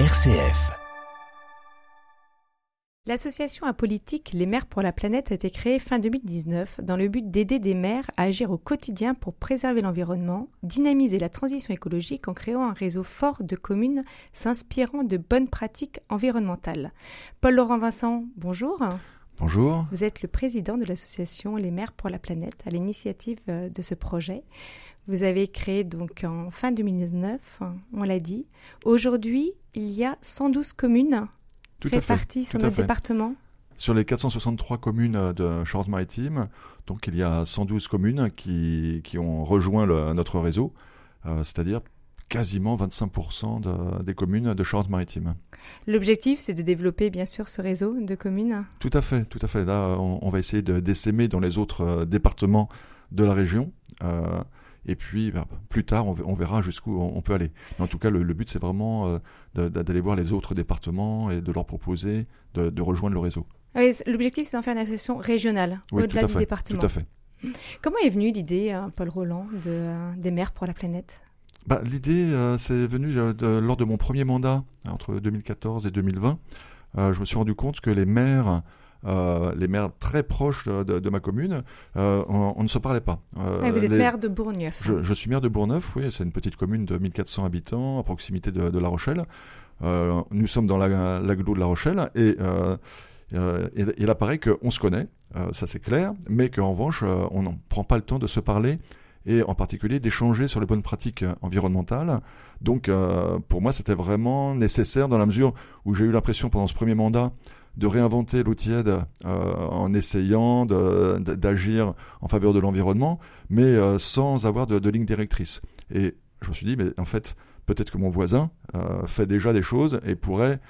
RCF. L'association apolitique Les maires pour la planète a été créée fin 2019 dans le but d'aider des maires à agir au quotidien pour préserver l'environnement, dynamiser la transition écologique en créant un réseau fort de communes s'inspirant de bonnes pratiques environnementales. Paul-Laurent Vincent, bonjour. Bonjour. Vous êtes le président de l'association Les maires pour la planète à l'initiative euh, de ce projet. Vous avez créé donc en fin 2019, on l'a dit. Aujourd'hui, il y a 112 communes Tout réparties sur notre département. Sur les 463 communes de Charente-Maritime, donc il y a 112 communes qui, qui ont rejoint le- notre réseau, euh, c'est-à-dire quasiment 25% de- des communes de Charente-Maritime. L'objectif, c'est de développer bien sûr ce réseau de communes. Tout à fait, tout à fait. Là, on, on va essayer de d'essaimer dans les autres euh, départements de la région. euh, et puis, bah, plus tard, on, verra jusqu'où on, peut aller. Mais en tout cas, le, le but, c'est vraiment euh, d'aller voir les autres départements et de leur proposer de, de rejoindre le réseau. Ah oui, L'objectif, c'est d'en faire une association régionale, Oui, au-delà du département. Tout à fait. Comment est venue l'idée, euh, Paul Roland, de, euh, des maires pour la planète? Bah, L'idée, euh, c'est venu de- lors de mon premier mandat, entre 2014 et 2020. Euh, je me suis rendu compte que les maires, euh, les maires très proches de, ma commune, euh, on, on ne se parlait pas. Euh, Vous êtes les- maire de Bourgneuf. je, je suis maire de Bourgneuf, oui, c'est une petite commune de 1400 habitants, à proximité de, de La Rochelle. Euh, nous sommes dans la- l'agglo de La Rochelle et euh, euh, il, il apparaît qu'on se connaît, ça c'est clair, mais qu'en revanche, on n'en prend pas le temps de se parler et en particulier d'échanger sur les bonnes pratiques environnementales. Donc euh, pour moi, c'était vraiment nécessaire dans la mesure où j'ai eu l'impression pendant ce premier mandat de réinventer l'eau tiède euh, en essayant d'agir en faveur de l'environnement, mais euh, sans avoir de, ligne directrice. Et je me suis dit, mais en fait, peut-être que mon voisin euh, fait déjà des choses et pourrait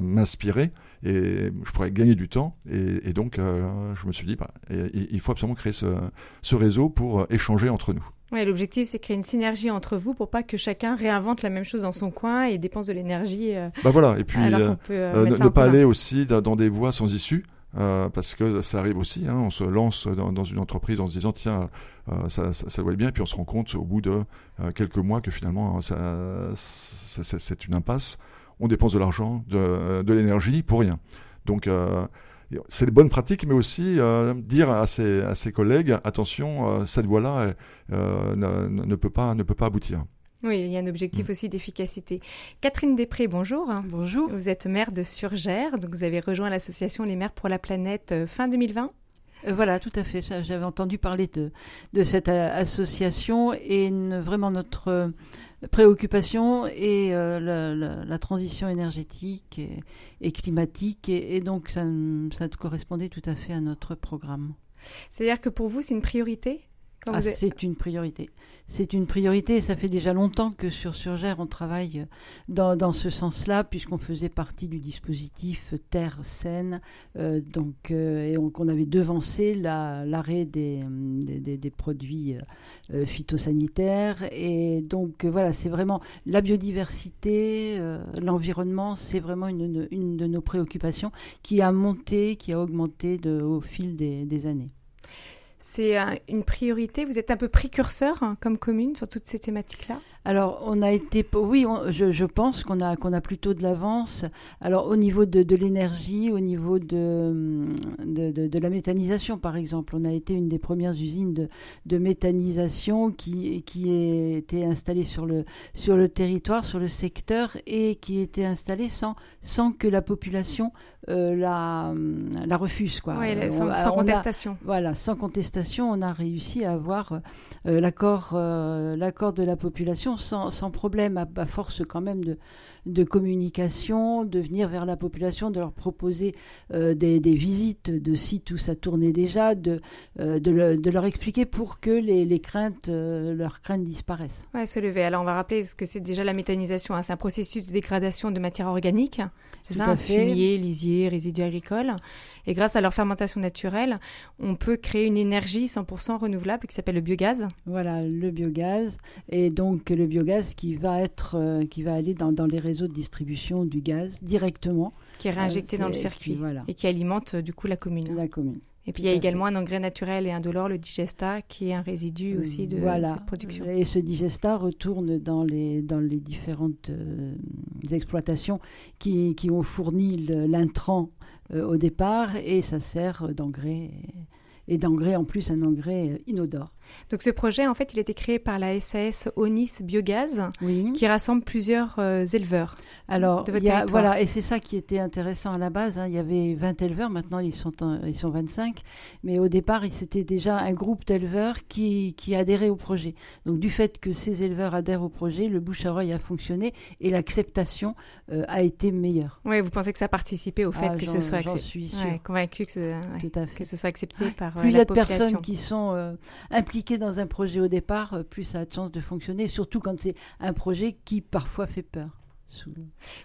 m'inspirer et je pourrais gagner du temps. Et, donc, je me suis dit, bah, il faut absolument créer ce, réseau pour échanger entre nous. Ouais, L'objectif, c'est créer une synergie entre vous pour pas que chacun réinvente la même chose dans son coin et dépense de l'énergie. euh, Bah voilà, et puis euh, euh, ne, pas aller aussi dans des voies sans issue. parce que ça arrive aussi, hein, on se lance dans, dans une entreprise en se disant tiens ça, ça, ça doit être bien, puis on se rend compte au bout de quelques mois que finalement ça, c'est une impasse. On dépense de l'argent, de, de l'énergie pour rien. Donc c'est les bonnes pratiques, mais aussi euh, dire à ses, à ses collègues attention, euh, cette voie-là euh, ne, peut pas ne peut pas aboutir. Oui, il y a un Mm. objectif aussi d'efficacité. Catherine Després, bonjour. Bonjour. Vous êtes maire de Surgères, donc vous avez rejoint l'association Les maires pour la planète euh, fin 2020. Euh, voilà, tout à fait. ça, J'avais entendu parler de, de cette association et une- vraiment notre euh, préoccupation est euh, la, transition énergétique et, et climatique et, et donc ça, ça correspondait tout à fait à notre programme. C'est-à-dire que pour vous, c'est une priorité? Ah, C'est une priorité. C'est une priorité et ça fait déjà longtemps que sur Surgère, on travaille dans, dans ce sens-là, puisqu'on faisait partie du dispositif Terre Saine, euh, donc, euh, et on, qu'on avait devancé la- l'arrêt des, des, des- des produits euh, phytosanitaires. Et donc, euh, voilà, c'est vraiment la biodiversité, euh, l'environnement, c'est vraiment une, une- une de nos préoccupations qui a monté, qui a augmenté de- au fil des- des années. C'est euh, une priorité. Vous êtes un peu précurseur hein, comme commune sur toutes ces thématiques-là. Alors, on a été, oui, on- je, je pense qu'on a, qu'on a plutôt de l'avance. Alors, au niveau de, de l'énergie, au niveau de, de, de- de la méthanisation, par exemple, on a été une des premières usines de, méthanisation qui, qui était installée sur le, sur le territoire, sur le secteur, et qui était installée sans, sans que la population euh, la, la refuse. Quoi. Ouais, Euh, sans, a- contestation. voilà, sans contestation, on a réussi à avoir euh, l'accord, euh, l'accord de la population sans, problème, à force quand même de, de communication, de venir vers la population, de leur proposer euh, des, des visites de sites où ça tournait déjà, de, euh, de, le- de leur expliquer pour que les, les craintes, euh, leurs craintes disparaissent. Ouais, se lever. Alors, on va rappeler ce que c'est déjà la méthanisation. hein. C'est un processus de dégradation de matière organique. C'est ça, fait. fumier, lisier, résidus agricoles. Et grâce à leur fermentation naturelle, on peut créer une énergie 100% renouvelable qui s'appelle le biogaz. Voilà, le biogaz. Et donc le biogaz qui va être, qui va aller dans, dans les réseaux de distribution du gaz directement qui est réinjecté Euh, dans le circuit qui- voilà. et qui alimente euh, du coup la commune. la commune. Et puis il y a également un engrais naturel et indolore, le digesta, qui est un résidu aussi de cette production. Et ce digesta retourne dans les, dans les différentes euh, exploitations qui, qui, ont fourni l'intrant euh, au départ et ça sert d'engrais et d'engrais en plus un engrais inodore. Donc ce projet, en fait, il a été créé par la SAS Onis Biogaz, qui rassemble plusieurs euh, éleveurs. Alors, de votre voilà, et c'est ça qui était intéressant à la base. Hein. Il y avait 20 éleveurs, maintenant ils sont, ils sont 25, mais au départ, c'était déjà un groupe d'éleveurs qui, qui adhérait au projet. Donc du fait que ces éleveurs adhèrent au projet, le bouche à oreille a fonctionné et l'acceptation euh, a été meilleure. Oui, vous pensez que ça a participé au fait ah, que ce soit accepté? convaincu que ce, que ce soit accepté par Plus il y a de personnes qui sont impliquées dans un projet au départ, euh, plus ça a de chances de fonctionner, surtout quand c'est un projet qui parfois fait peur.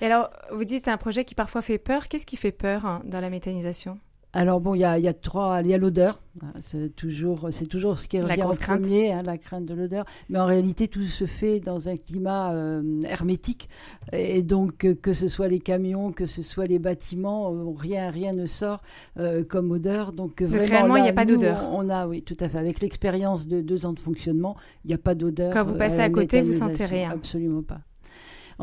Et alors, vous dites c'est un projet qui parfois fait peur. Qu'est-ce qui fait peur hein, dans la méthanisation? Alors bon, il y a, trois, il y a l'odeur, c'est toujours, c'est toujours ce qui revient en premier, hein, la crainte de l'odeur. Mais en réalité, tout se fait dans un climat euh, hermétique, et donc euh, que ce soit les camions, que ce soit les bâtiments, euh, rien, rien ne sort comme odeur. Donc, vraiment, il n'y a pas d'odeur. On a, oui, tout à fait. Avec l'expérience de deux ans de fonctionnement, il n'y a pas d'odeur. Quand vous passez à côté, vous sentez rien. Absolument pas.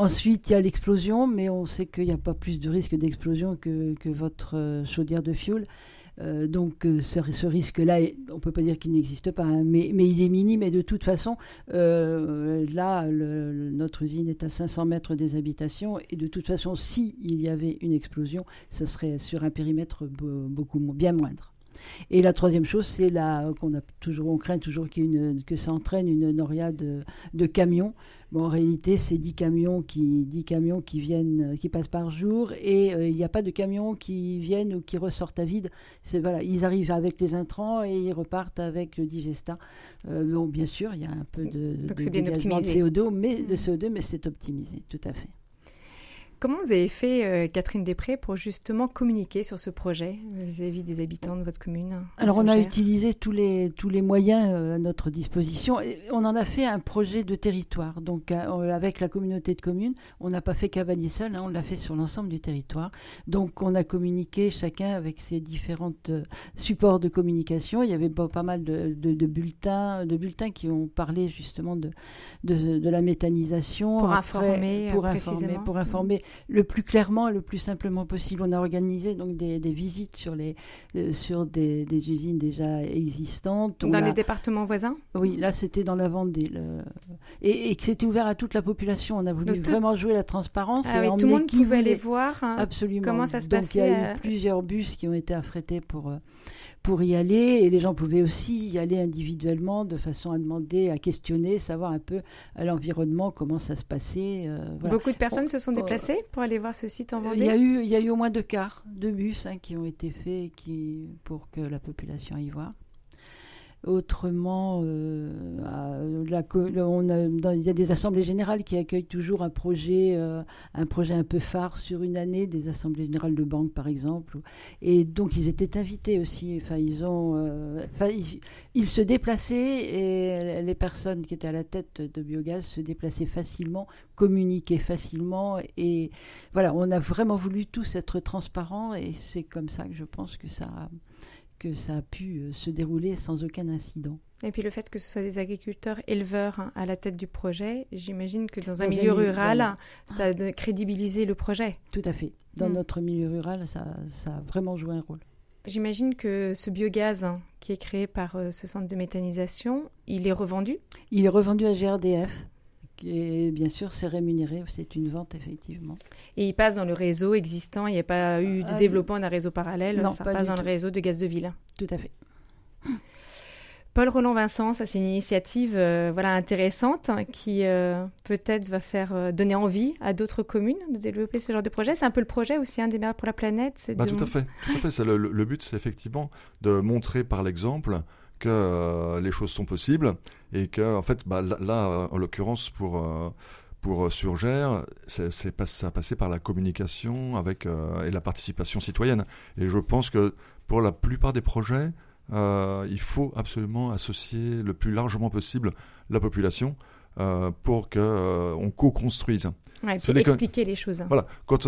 Ensuite, il y a l'explosion, mais on sait qu'il n'y a pas plus de risque d'explosion que, votre euh, chaudière de fioul. Euh, donc euh, ce, risque-là, on ne peut pas dire qu'il n'existe pas, hein, mais, il est minime et de toute façon, là, notre usine est à 500 mètres des habitations et de toute façon, s'il y avait une explosion, ce serait sur un périmètre beaucoup bien moindre. Et la troisième chose, c'est qu'on craint toujours que ça entraîne une noria de, de camions. Bon, en réalité, c'est 10 camions qui, 10 camions qui viennent, qui passent par jour, et euh, il n'y a pas de camions qui viennent ou qui ressortent à vide. C'est voilà, ils arrivent avec les intrants et ils repartent avec le digesta. Euh, bon, bien sûr, il y a un peu de, de, CO2, mais de CO2, mais c'est optimisé, tout à fait. Comment vous avez fait, euh, Catherine Després, pour justement communiquer sur ce projet vis-à-vis des habitants de votre commune Alors, on a utilisé tous les, tous les moyens euh, à notre disposition. Et on en a fait un projet de territoire. Donc, euh, avec la communauté de communes, on n'a pas fait Cavalier seul, hein, on l'a fait sur l'ensemble du territoire. Donc, on a communiqué chacun avec ses différents supports de communication. Il y avait pas, mal de, de, bulletins, de bulletins qui ont parlé justement de, de, la méthanisation. Pour informer, pour informer, pour informer le plus clairement et le plus simplement possible. On a organisé donc des, visites sur, les, euh, sur des, usines déjà existantes. dans les départements voisins? Oui, là c'était dans la Vendée. Et, que c'était ouvert à toute la population. On a voulu vraiment jouer la transparence. Ah tout le monde pouvait aller voir hein, Absolument. comment ça se passait. Il y a eu euh, plusieurs bus qui ont été affrétés pour... Euh, pour y aller. Et les gens pouvaient aussi y aller individuellement de façon à demander, à questionner, savoir un peu à l'environnement comment ça se passait. Euh, Beaucoup de personnes se sont déplacées pour aller voir ce site en Vendée Il y a eu, il y a eu au moins deux quarts, deux bus hein, qui ont été faits qui, pour que la population aille voir. Autrement, euh, a, il y a des assemblées générales qui accueillent toujours un projet, euh, un projet un peu phare sur une année, des assemblées générales de banque par exemple. Et donc ils étaient invités aussi. Enfin, ils ont, euh, ils, se déplaçaient et les personnes qui étaient à la tête de Biogaz se déplaçaient facilement, communiquaient facilement. Et voilà, on a vraiment voulu tous être transparents et c'est comme ça que je pense que ça que ça a pu euh, se dérouler sans aucun incident. Et puis le fait que ce soit des agriculteurs éleveurs hein, à la tête du projet, j'imagine que dans un milieu rural, ça a crédibilisé le projet. Tout à fait. Dans mm. notre milieu rural, ça, a vraiment joué un rôle. J'imagine que ce biogaz hein, qui est créé par euh, ce centre de méthanisation, il est revendu? Il est revendu à GRDF. Et bien sûr, c'est rémunéré, c'est une vente effectivement. Et il passe dans le réseau existant, il n'y a pas eu de ah, développement d'un réseau parallèle, ça passe dans le réseau de gaz de ville. Tout à fait. Paul Roland Vincent, ça c'est une initiative euh, voilà intéressante hein, qui euh, peut-être va faire euh, donner envie à d'autres communes de développer ce genre de projet. C'est un peu le projet aussi un des meilleurs pour la planète. Bah, tout à fait. Tout à fait. Le, le, but, c'est effectivement de montrer par l'exemple que euh, les choses sont possibles et que, en fait, bah, là, en l'occurrence, pour, euh, pour euh, Surgère, c'est, ça a passé par la communication avec, et la participation citoyenne. Et je pense que pour la plupart des projets, il faut absolument associer le plus largement possible la population. pour qu'on on co-construise. Ouais, expliquer les choses. Voilà, quand,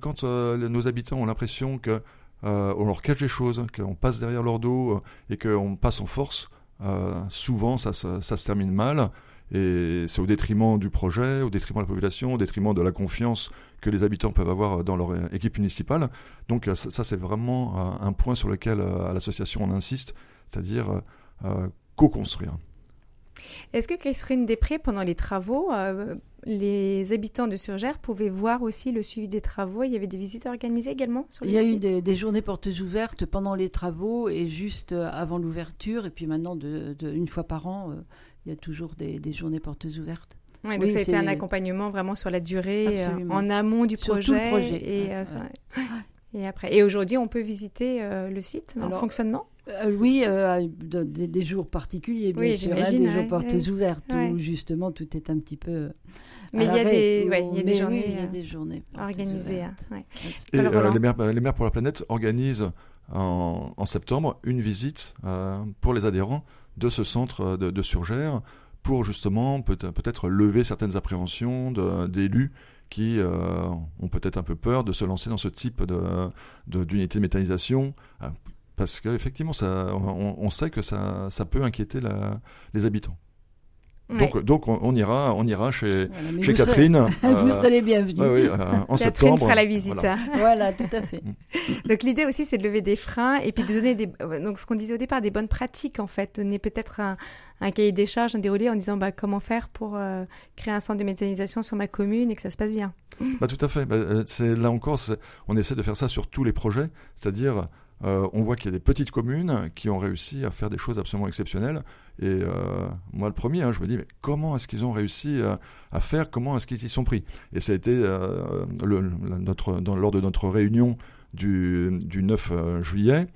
quand nos habitants ont l'impression que on leur cache des choses, qu'on passe derrière leur dos et qu'on passe en force, souvent ça, ça, se termine mal. Et c'est au détriment du projet, au détriment de la population, au détriment de la confiance que les habitants peuvent avoir dans leur équipe municipale. Donc ça, c'est vraiment un point sur lequel à l'association on insiste, c'est-à-dire co-construire. Est-ce que Catherine Després, pendant les travaux, euh, les habitants de Surgère pouvaient voir aussi le suivi des travaux? Il y avait des visites organisées également sur le Il y a eu des, journées portes ouvertes pendant les travaux et juste euh, avant l'ouverture. Et puis maintenant, de, une fois par an, euh, il y a toujours des, journées portes ouvertes. Ouais, donc ça a été un accompagnement vraiment sur la durée, en amont du projet. Et, et, après. Et aujourd'hui, on peut visiter le site en fonctionnement? Euh, oui, euh, des, jours particuliers, bien sûr, hein, des jours portes ouvertes où justement tout est un petit peu. Mais il y, a des, y a des journées, il y a des journées organisées. Hein, Et euh, les, maires, les, maires, pour la planète organisent en, en septembre une visite pour les adhérents de ce centre de, de Surgère pour justement peut-être lever certaines appréhensions d'élus qui ont peut-être un peu peur de se lancer dans ce type d'unité de, de méthanisation parce qu'effectivement, on, on, sait que ça, ça peut inquiéter la, les habitants. Donc, donc on, ira, on ira chez, chez Catherine. Serez, vous serez les bienvenus. oui, euh, en Catherine fera la visite. Voilà, tout à fait. Donc l'idée aussi, c'est de lever des freins et puis de donner des, donc ce qu'on disait au départ, des bonnes pratiques en fait, donner peut-être un, un, cahier des charges, un déroulé en disant bah, comment faire pour euh, créer un centre de méthanisation sur ma commune et que ça se passe bien. Bah, tout à fait. Bah, euh, là encore, on essaie de faire ça sur tous les projets, c'est-à-dire euh, on voit qu'il y a des petites communes qui ont réussi à faire des choses absolument exceptionnelles. Et euh, moi, le premier, hein, je me dis, mais comment est-ce qu'ils ont réussi à, faire? Comment est-ce qu'ils y sont pris? Et ça a été euh, lors de notre réunion du, 9 juillet.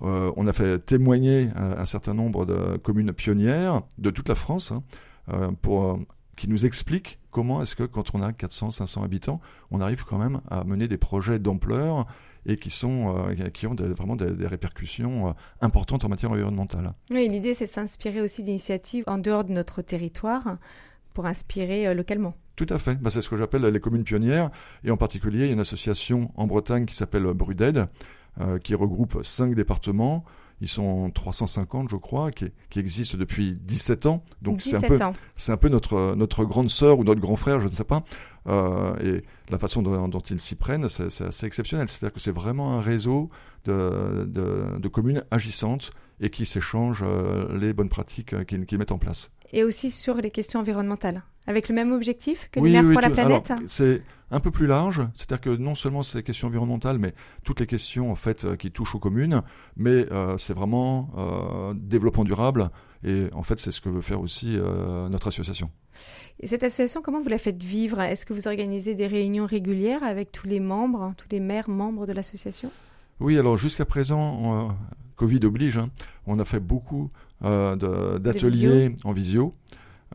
on a fait témoigner un, certain nombre de communes pionnières de toute la France hein, qui nous expliquent comment est-ce que quand on a 400, 500 habitants, on arrive quand même à mener des projets d'ampleur et qui, sont, euh, qui ont vraiment des, répercussions euh, importantes en matière environnementale. Oui, l'idée c'est de s'inspirer aussi d'initiatives en dehors de notre territoire pour inspirer euh, localement. Tout à fait. Bah, c'est ce que j'appelle les communes pionnières. Et en particulier, il y a une association en Bretagne qui s'appelle Bruded, qui regroupe cinq départements. Ils sont 350, je crois, qui, qui existent depuis 17 ans. Donc c'est un peu, c'est un peu notre notre grande sœur ou notre grand frère, je ne sais pas. Euh, et la façon dont, ils s'y prennent, c'est assez exceptionnel. C'est-à-dire que c'est vraiment un réseau de, de, communes agissantes et qui s'échangent euh, les bonnes pratiques euh, qu'ils mettent en place. Et aussi sur les questions environnementales, avec le même objectif que les maires pour la planète C'est un peu plus large, c'est-à-dire que non seulement c'est les questions environnementales, mais toutes les questions en fait qui touchent aux communes, mais c'est vraiment développement durable, et en fait c'est ce que veut faire aussi notre association. Et cette association, comment vous la faites vivre? Est-ce que vous organisez des réunions régulières avec tous les membres, tous les maires membres de l'association? Oui, alors jusqu'à présent, Covid oblige, hein, on a fait beaucoup euh, d'ateliers en visio.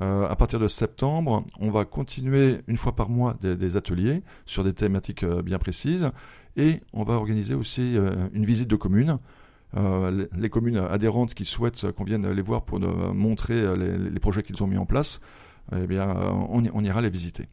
Euh, à partir de septembre, on va continuer une fois par mois des, ateliers sur des thématiques euh, bien précises et on va organiser aussi une visite de communes. Les, communes adhérentes qui souhaitent qu'on vienne les voir pour montrer les projets qu'ils ont mis en place eh bien, euh, on, ira les visiter.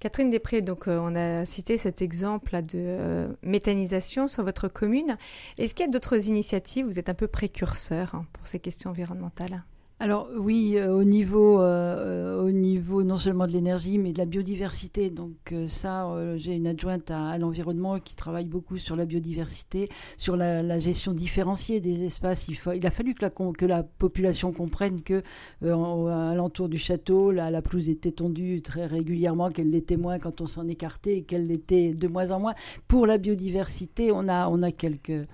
Catherine Després, donc euh, on a cité cet exemple de euh, méthanisation sur votre commune. Est-ce qu'il y a d'autres initiatives? Vous êtes un peu précurseur hein, pour ces questions environnementales alors oui, euh, au niveau, euh, au niveau non seulement de l'énergie, mais de la biodiversité. Donc euh, ça, j'ai une adjointe à, l'environnement qui travaille beaucoup sur la biodiversité, sur la, gestion différenciée des espaces. Il, a fallu que la, population comprenne que l'entour du château, la, la pelouse était tondue très régulièrement, qu'elle l'était moins quand on s'en écartait, qu'elle l'était de moins en moins. Pour la biodiversité, on a, on a quelques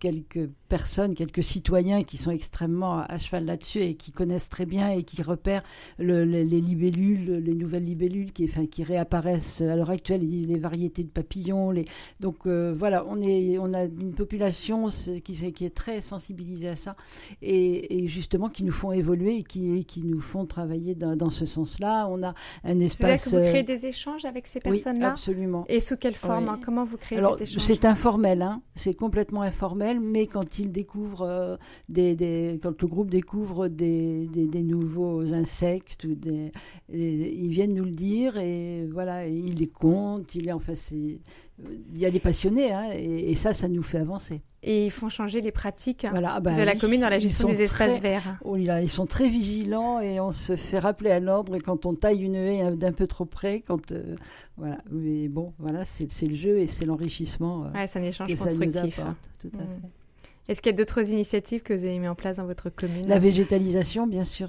quelques personnes, quelques citoyens qui sont extrêmement à cheval là-dessus et qui connaissent très bien et qui repèrent les, libellules, les nouvelles libellules qui, enfin, qui réapparaissent à l'heure actuelle, les, variétés de papillons. Les... Donc euh, voilà, on, est, on a une population qui, qui est très sensibilisée à ça et, justement qui nous font évoluer et qui, qui nous font travailler dans, ce sens-là. On a un espace. C'est-à-dire que vous créez euh, des échanges avec ces personnes-là oui, absolument. Et sous quelle forme hein? Comment vous créez cet échange? C'est informel, hein c'est complètement informel mais quand ils découvrent des, des, quand le groupe découvre des, des, des nouveaux insectes, ou des, ils viennent nous le dire et voilà, ils les comptent, il est en face. Il y a des passionnés hein, et, et ça, ça nous fait avancer. Et ils font changer les pratiques Voilà, ah bah de la commune dans la gestion des espaces très- verts. Oh là, ils sont très vigilants et on se fait rappeler à l'ordre quand on taille une haie d'un peu trop près. Quand, euh, voilà. Mais bon, voilà, c'est c'est le jeu et c'est l'enrichissement euh, Ouais, c'est un échange constructif. apporte. Tout à Mm. fait. Est-ce qu'il y a d'autres initiatives que vous avez mis en place dans votre commune La végétalisation, bien sûr.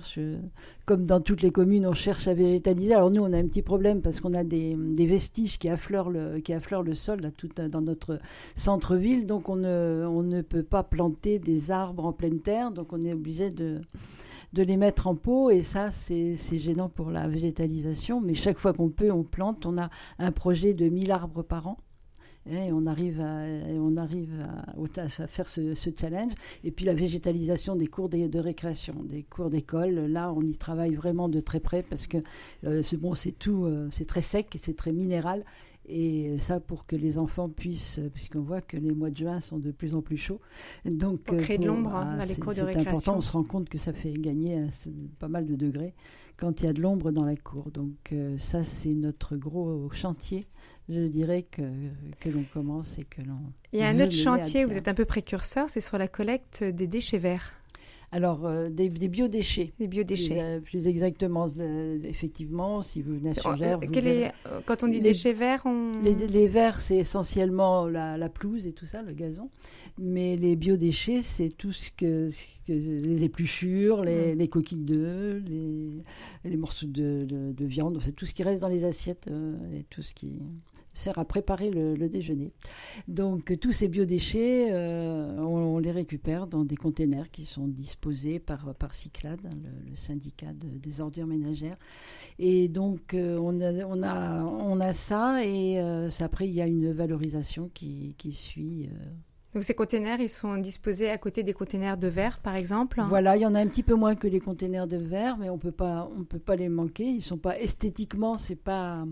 Comme dans toutes les communes, on cherche à végétaliser. Alors nous, on a un petit problème parce qu'on a des, vestiges qui affleurent le, qui affleurent le sol tout, dans notre centre-ville. Donc on ne, peut pas planter des arbres en pleine terre. Donc on est obligé de, de les mettre en pot. Et ça, c'est c'est gênant pour la végétalisation. Mais chaque fois qu'on peut, on plante. On a un projet de 1000 arbres par an. Et on arrive à, et on arrive à, faire ce, challenge. Et puis la végétalisation des cours de, récréation, des cours d'école, là on y travaille vraiment de très près parce que euh, c'est bon, c'est tout, euh, c'est très sec, c'est très minéral. Et ça pour que les enfants puissent, euh, puisqu'on voit que les mois de juin sont de plus en plus chauds. Donc, Pour créer de l'ombre, hein, dans les c'est- cours de c'est récréation. important, on se rend compte que ça fait gagner un- pas mal de degrés quand il y a de l'ombre dans la cour. Donc euh, ça c'est notre gros chantier, je dirais, que, que l'on commence et que l'on... Il y a un autre chantier où vous êtes un peu précurseur, c'est sur la collecte des déchets verts, Alors, euh, des, des biodéchets. des Plus, biodéchets. euh, plus exactement, euh, effectivement, si vous venez Surgères, euh, vous est- quand on dit Les- déchets verts, on... Les, les verts, c'est essentiellement la, la pelouse et tout ça, le gazon. Mais les biodéchets, c'est tout ce que, ce que- les épluchures, les, Mm. les coquilles d'œufs, les, morceaux de, de- de viande, c'est tout ce qui reste dans les assiettes et tout ce qui sert à préparer le, le déjeuner. Donc tous ces biodéchets, euh, on, on les récupère dans des containers qui sont disposés par, par Cyclade, hein, le, le syndicat de- des ordures ménagères. Et donc euh, on, a, on, a, on a ça et euh, après il y a une valorisation qui, qui suit. Donc ces containers, ils sont disposés à côté des containers de verre, par exemple? Voilà, il y en a un petit peu moins que les containers de verre, mais on peut pas, on peut pas les manquer. Ils sont pas esthétiquement, c'est pas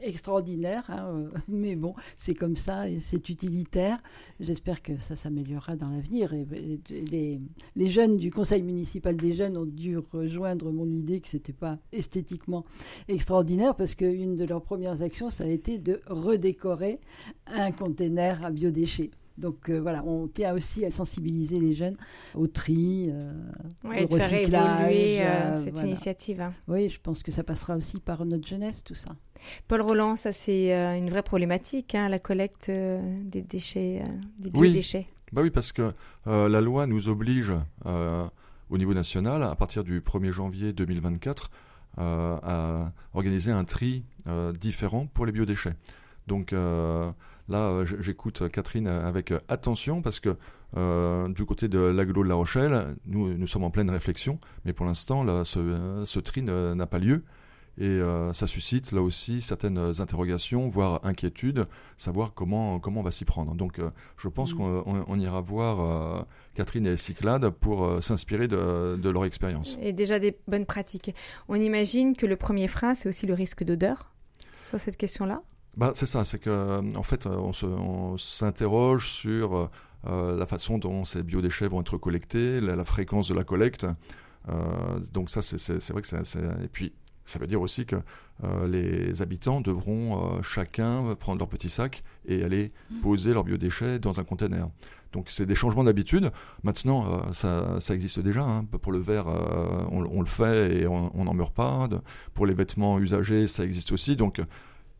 extraordinaire, hein, euh, mais bon, c'est comme ça et c'est utilitaire. J'espère que ça s'améliorera dans l'avenir. Et, les jeunes du conseil municipal des jeunes ont dû rejoindre mon idée que c'était pas esthétiquement extraordinaire parce qu'une de leurs premières actions, ça a été de redécorer un container à biodéchets. Donc euh, voilà, on tient aussi à sensibiliser les jeunes au tri. euh, Ouais, au de faire recyclage, évoluer euh, euh, cette voilà. initiative. hein. Oui, je pense que ça passera aussi par notre jeunesse, tout ça. Paul Roland, ça c'est euh, une vraie problématique, hein, la collecte euh, des déchets, euh, des Oui. biodéchets. Bah oui, parce que euh, la loi nous oblige euh, au niveau national, à partir du 1er janvier 2024, euh, à organiser un tri euh, différent pour les biodéchets. Donc euh, là, euh, j'écoute Catherine avec attention parce que euh, du côté de l'agglo de La Rochelle, nous, nous sommes en pleine réflexion, mais pour l'instant, ce, euh, ce tri n'a pas lieu. Et euh, ça suscite là aussi certaines interrogations, voire inquiétudes, savoir comment, comment on va s'y prendre. Donc euh, je pense Mm. qu'on on- on ira voir euh, Catherine et Cyclades pour euh, s'inspirer de, de leur expérience. Et déjà des bonnes pratiques. On imagine que le premier frein, c'est aussi le risque d'odeur sur cette question-là? Bah, c'est ça, c'est que euh, en fait, euh, on s'interroge sur euh, la façon dont ces biodéchets vont être collectés, la, la fréquence de la collecte. Euh, donc ça, c'est- vrai que c'est... Et puis, ça veut dire aussi que euh, les habitants devront chacun prendre leur petit sac et aller Mm. poser leurs biodéchets dans un conteneur. Donc c'est des changements d'habitude. Maintenant, ça, ça existe déjà. hein. Pour le verre, on, on le fait et on n'en meurt pas. Pour les vêtements usagés, ça existe aussi. Donc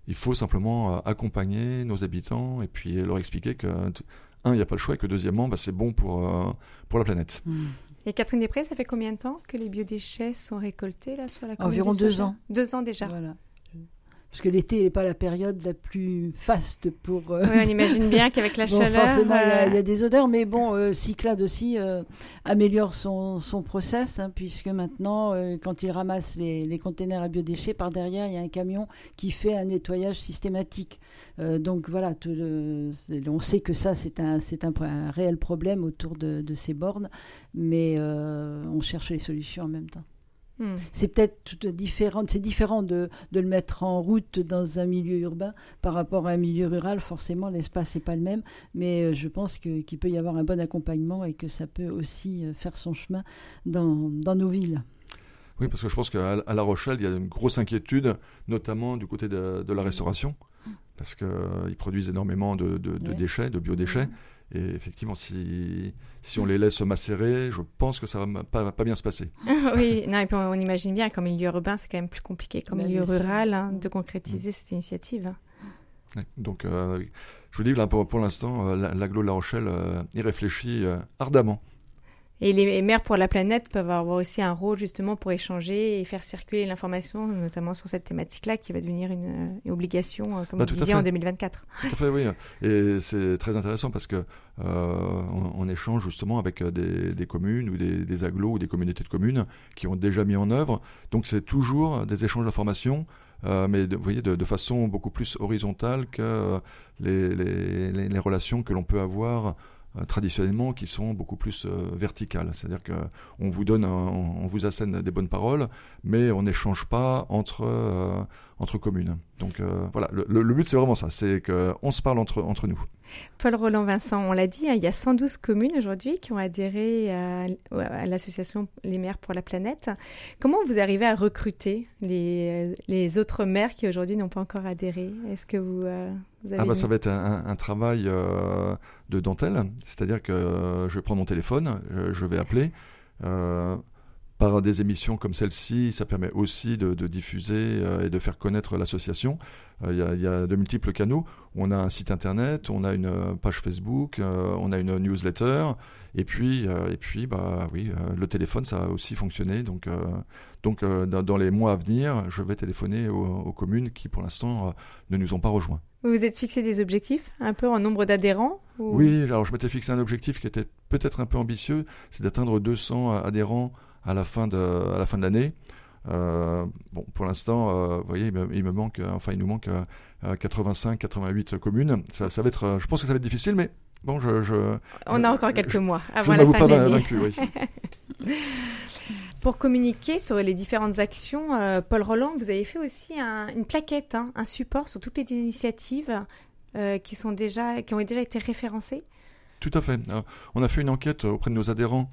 il faut simplement euh, accompagner nos habitants et puis leur expliquer que, un, il n'y a pas le choix et que deuxièmement, bah, c'est bon pour, euh, pour la planète. Et Catherine Després, ça fait combien de temps que les biodéchets sont récoltés là sur la commune Environ de deux ans. Deux ans déjà. Voilà. Parce que l'été n'est pas la période la plus faste pour. euh, Oui, on imagine bien qu'avec la Bon, chaleur. forcément, il y, a- euh, il y a des odeurs, mais bon, euh, Cyclade aussi améliore son, son process, hein, puisque maintenant, quand il ramasse les, les containers à biodéchets, par derrière, il y a un camion qui fait un nettoyage systématique. Donc voilà, tout le- on sait que ça, c'est un, c'est un, un réel problème autour de, de ces bornes, mais on cherche les solutions en même temps. Hmm. C'est peut-être différent, c'est différent de, de, le mettre en route dans un milieu urbain par rapport à un milieu rural. Forcément, l'espace n'est pas le même, mais euh, je pense qu'il peut y avoir un bon accompagnement et que ça peut aussi euh, faire son chemin dans, dans nos villes. Oui, parce que je pense qu'à La Rochelle, il y a une grosse inquiétude, notamment du côté de, la restauration, parce qu'ils euh, produisent énormément de, déchets, de biodéchets. Et effectivement, si, si on les laisse macérer, je pense que ça va pas, pas bien se passer. oui, non, et puis on, imagine bien qu'en milieu urbain, c'est quand même plus compliqué qu'en milieu rural hein, de concrétiser cette initiative. donc, euh, je vous dis, là, pour, pour l'instant, euh, l'aglo de La Rochelle y réfléchit ardemment. Et les maires pour la planète peuvent avoir aussi un rôle justement pour échanger et faire circuler l'information, notamment sur cette thématique-là, qui va devenir une, obligation, euh, comme bah, vous disiez, en 2024. Tout à fait, oui. Et c'est très intéressant parce que euh, on, échange justement avec euh, des, communes ou des, des agglos ou des communautés de communes qui ont déjà mis en œuvre. Donc c'est toujours des échanges d'informations. mais vous voyez, de, façon beaucoup plus horizontale que les, les, les relations que l'on peut avoir euh, traditionnellement qui sont beaucoup plus euh, verticales. C'est-à-dire qu'on vous donne, on vous assène des bonnes paroles, mais on n'échange pas entre, euh, entre communes. Donc voilà, le, but c'est vraiment ça, c'est qu'on se parle entre, entre nous. Paul Roland Vincent, on l'a dit, hein, il y a 112 communes aujourd'hui qui ont adhéré à, l'association Les maires pour la planète. Comment vous arrivez à recruter les, les autres maires qui aujourd'hui n'ont pas encore adhéré? Est-ce que vous, ah bah ça va être un, travail euh, de dentelle, c'est-à-dire que euh, je vais prendre mon téléphone, euh, je vais appeler. Par des émissions comme celle-ci, ça permet aussi de, diffuser et de faire connaître l'association. Il y, a de multiples canaux. On a un site internet, on a une page Facebook, on a une newsletter, et puis, et puis, bah oui, le téléphone, ça a aussi fonctionné. Donc, donc dans, les mois à venir, je vais téléphoner aux communes qui, pour l'instant, ne nous ont pas rejoints. Vous vous êtes fixé des objectifs, un peu en nombre d'adhérents Oui, alors je m'étais fixé un objectif qui était peut-être un peu ambitieux, c'est d'atteindre 200 adhérents à la fin de, à la fin de l'année. Euh, bon, pour l'instant, euh, vous voyez, il me, manque, enfin, il nous manque 85, euh, 88 communes. Ça, ça, va être, je pense que ça va être difficile, mais bon, je. je On a encore quelques mois avant je la fin de l'année. Vaincu, oui. Pour communiquer sur les différentes actions, euh, Paul Roland, vous avez fait aussi une plaquette, hein, un support sur toutes les initiatives euh, qui, sont déjà, qui ont déjà été référencées? Tout à fait. Euh, on a fait une enquête auprès de nos adhérents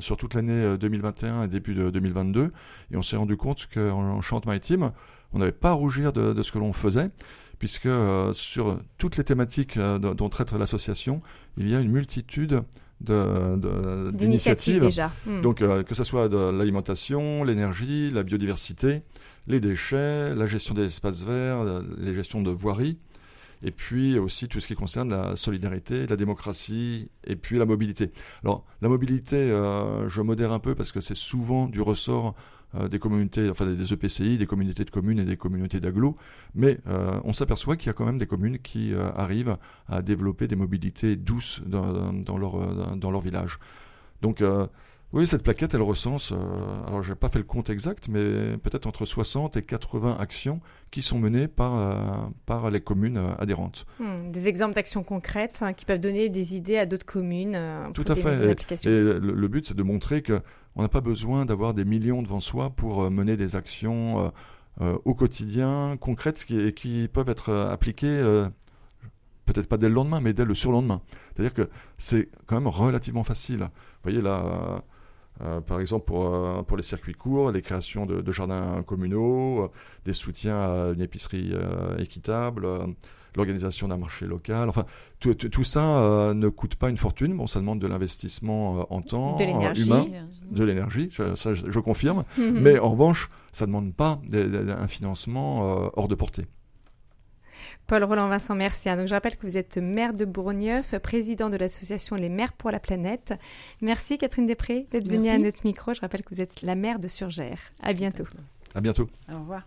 sur toute l'année 2021 et début de 2022, et on s'est rendu compte qu'en Charente-Maritime, on n'avait pas à rougir de, ce que l'on faisait, puisque sur toutes les thématiques dont traite l'association, il y a une multitude d'initiatives. déjà. Hmm. Donc, euh, que ce soit de l'alimentation, l'énergie, la biodiversité, les déchets, la gestion des espaces verts, les gestions de voiries, et puis aussi tout ce qui concerne la solidarité, la démocratie, et puis la mobilité. Alors, la mobilité, euh, je modère un peu parce que c'est souvent du ressort euh, des communautés, enfin des EPCI, des communautés de communes et des communautés d'agglos, mais euh, on s'aperçoit qu'il y a quand même des communes qui arrivent à développer des mobilités douces dans, leur, dans leur village. Donc oui, cette plaquette, elle recense, alors je n'ai pas fait le compte exact, mais peut-être entre 60 et 80 actions qui sont menées par, par les communes adhérentes. Hmm, des exemples d'actions concrètes hein, qui peuvent donner des idées à d'autres communes. Tout à fait. Et, le, but, c'est de montrer que on n'a pas besoin d'avoir des millions devant soi pour euh, mener des actions euh, euh, au quotidien, concrètes, qui, qui peuvent être appliquées peut-être pas dès le lendemain, mais dès le surlendemain. C'est-à-dire que c'est quand même relativement facile. Vous voyez là, par exemple pour, pour les circuits courts, les créations de, de jardins communaux, des soutiens à une épicerie équitable l'organisation d'un marché local. Enfin, tout, tout ça euh, ne coûte pas une fortune. Bon, ça demande de l'investissement euh, en temps, de euh, humain, de l'énergie, ça, je, confirme. Mhm. Mais en revanche, ça ne demande pas un financement hors de portée. Paul Roland Vincent, merci. Donc, je rappelle que vous êtes maire de Bourgneuf, président de l'association Les Maires pour la Planète. Merci Catherine Després d'être venue à notre micro. Je rappelle que vous êtes la maire de Surgère. À bientôt. À bientôt. Au revoir.